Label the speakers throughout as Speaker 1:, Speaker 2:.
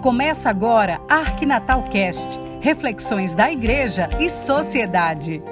Speaker 1: Começa agora Arquinatal Cast, reflexões da igreja e sociedade.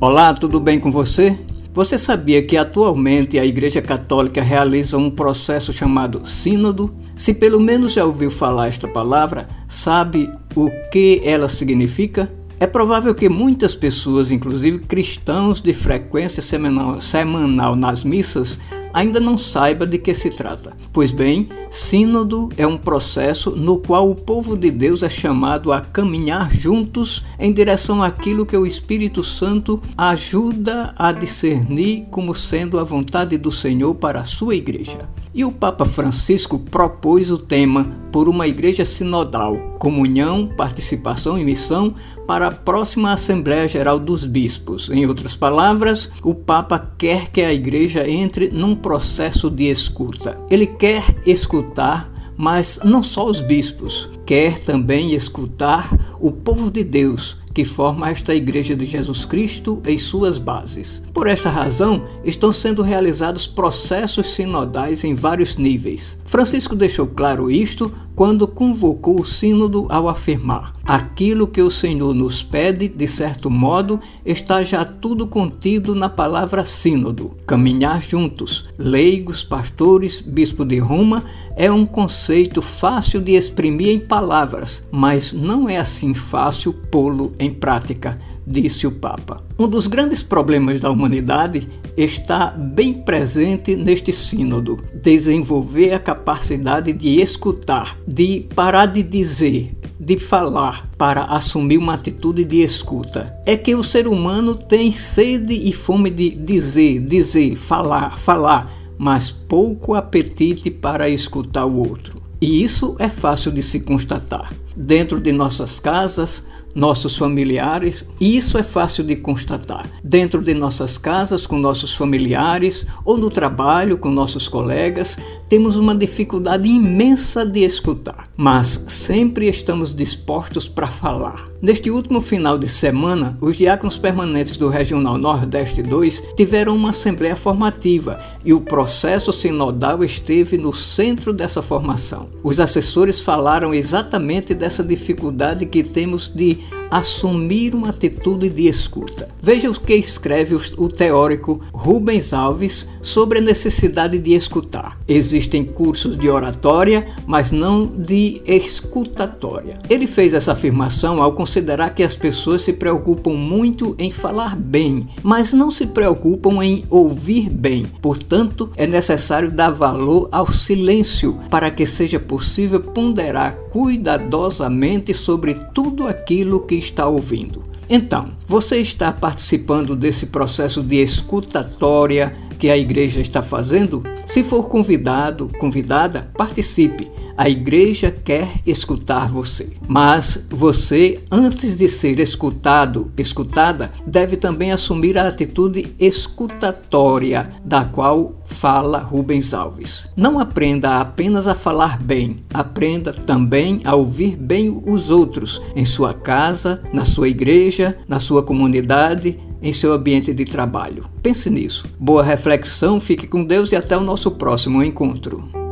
Speaker 2: Olá, tudo bem com você? Você sabia que atualmente a Igreja Católica realiza um processo chamado Sínodo? Se pelo menos já ouviu falar esta palavra, sabe o que ela significa? É provável que muitas pessoas, inclusive cristãos de frequência semanal, semanal nas missas, ainda não saiba de que se trata. Pois bem, Sínodo é um processo no qual o povo de Deus é chamado a caminhar juntos em direção àquilo que o Espírito Santo ajuda a discernir como sendo a vontade do Senhor para a sua igreja. E o Papa Francisco propôs o tema por uma igreja sinodal, comunhão, participação e missão para a próxima Assembleia Geral dos Bispos. Em outras palavras, o Papa quer que a igreja entre num processo de escuta. Ele quer escutar mas não só os bispos, quer também escutar o povo de Deus que forma esta Igreja de Jesus Cristo em suas bases. Por esta razão, estão sendo realizados processos sinodais em vários níveis. Francisco deixou claro isto quando convocou o Sínodo ao afirmar: aquilo que o Senhor nos pede, de certo modo, está já tudo contido na palavra Sínodo. Caminhar juntos, leigos, pastores, bispo de Roma, é um conceito fácil de exprimir em palavras, mas não é assim fácil pô-lo em prática disse o Papa. Um dos grandes problemas da humanidade está bem presente neste sínodo: desenvolver a capacidade de escutar, de parar de dizer, de falar para assumir uma atitude de escuta. É que o ser humano tem sede e fome de dizer, dizer, falar, falar, mas pouco apetite para escutar o outro. E isso é fácil de se constatar. Dentro de nossas casas, nossos familiares, e isso é fácil de constatar. Dentro de nossas casas, com nossos familiares, ou no trabalho, com nossos colegas, temos uma dificuldade imensa de escutar, mas sempre estamos dispostos para falar. Neste último final de semana, os diáconos permanentes do Regional Nordeste 2 tiveram uma assembleia formativa e o processo sinodal esteve no centro dessa formação. Os assessores falaram exatamente dessa dificuldade que temos de assumir uma atitude de escuta. Veja o que escreve o teórico Rubens Alves sobre a necessidade de escutar. Existem cursos de oratória, mas não de escutatória. Ele fez essa afirmação ao considerar que as pessoas se preocupam muito em falar bem, mas não se preocupam em ouvir bem. Portanto, é necessário dar valor ao silêncio para que seja possível ponderar cuidadosamente sobre tudo aquilo que está ouvindo. Então, você está participando desse processo de escutatória que a igreja está fazendo? Se for convidado, convidada, participe. A igreja quer escutar você. Mas você, antes de ser escutado, escutada, deve também assumir a atitude escutatória, da qual fala Rubens Alves. Não aprenda apenas a falar bem, aprenda também a ouvir bem os outros em sua casa, na sua igreja, na sua comunidade, em seu ambiente de trabalho. Pense nisso. Boa reflexão, fique com Deus e até o nosso próximo encontro.